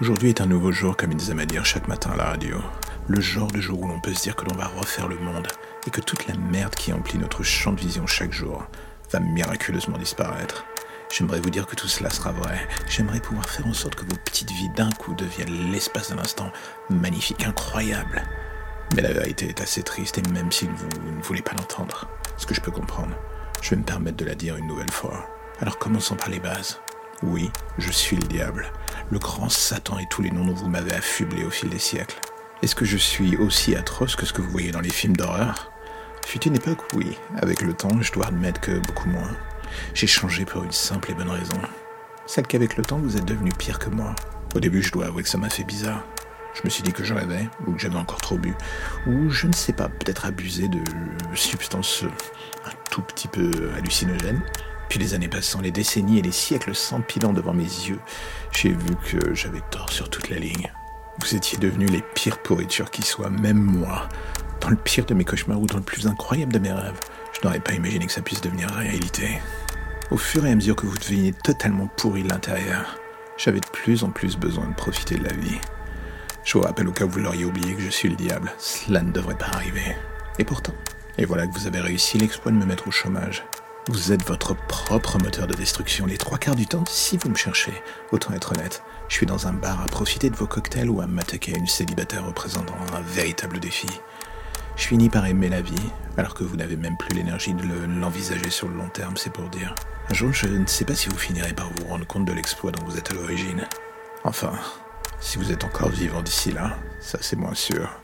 Aujourd'hui est un nouveau jour, comme ils aiment à dire chaque matin à la radio. Le genre de jour où l'on peut se dire que l'on va refaire le monde et que toute la merde qui emplit notre champ de vision chaque jour va miraculeusement disparaître. J'aimerais vous dire que tout cela sera vrai. J'aimerais pouvoir faire en sorte que vos petites vies d'un coup deviennent l'espace d'un instant magnifique, incroyable. Mais la vérité est assez triste et même si vous ne voulez pas l'entendre, ce que je peux comprendre, je vais me permettre de la dire une nouvelle fois. Alors commençons par les bases. Oui, je suis le diable, le grand Satan et tous les noms dont vous m'avez affublé au fil des siècles. Est-ce que je suis aussi atroce que ce que vous voyez dans les films d'horreur? Fut une époque, oui. Avec le temps, je dois admettre que beaucoup moins. J'ai changé pour une simple et bonne raison. Celle qu'avec le temps, vous êtes devenu pire que moi. Au début, je dois avouer que ça m'a fait bizarre. Je me suis dit que je rêvais, ou que j'avais encore trop bu, ou je ne sais pas, peut-être abusé de substances un tout petit peu hallucinogènes. Puis les années passant, les décennies et les siècles s'empilant devant mes yeux, j'ai vu que j'avais tort sur toute la ligne. Vous étiez devenus les pires pourritures qui soient, même moi. Dans le pire de mes cauchemars ou dans le plus incroyable de mes rêves, je n'aurais pas imaginé que ça puisse devenir réalité. Au fur et à mesure que vous deveniez totalement pourri de l'intérieur, j'avais de plus en plus besoin de profiter de la vie. Je vous rappelle au cas où vous l'auriez oublié que je suis le diable, cela ne devrait pas arriver. Et pourtant, et voilà que vous avez réussi l'exploit de me mettre au chômage. Vous êtes votre propre moteur de destruction les trois quarts du temps si vous me cherchez. Autant être honnête, je suis dans un bar à profiter de vos cocktails ou à m'attaquer à une célibataire représentant un véritable défi. Je finis par aimer la vie, alors que vous n'avez même plus l'énergie de l'envisager sur le long terme, c'est pour dire. Un jour, je ne sais pas si vous finirez par vous rendre compte de l'exploit dont vous êtes à l'origine. Enfin, si vous êtes encore vivant d'ici là, ça c'est moins sûr.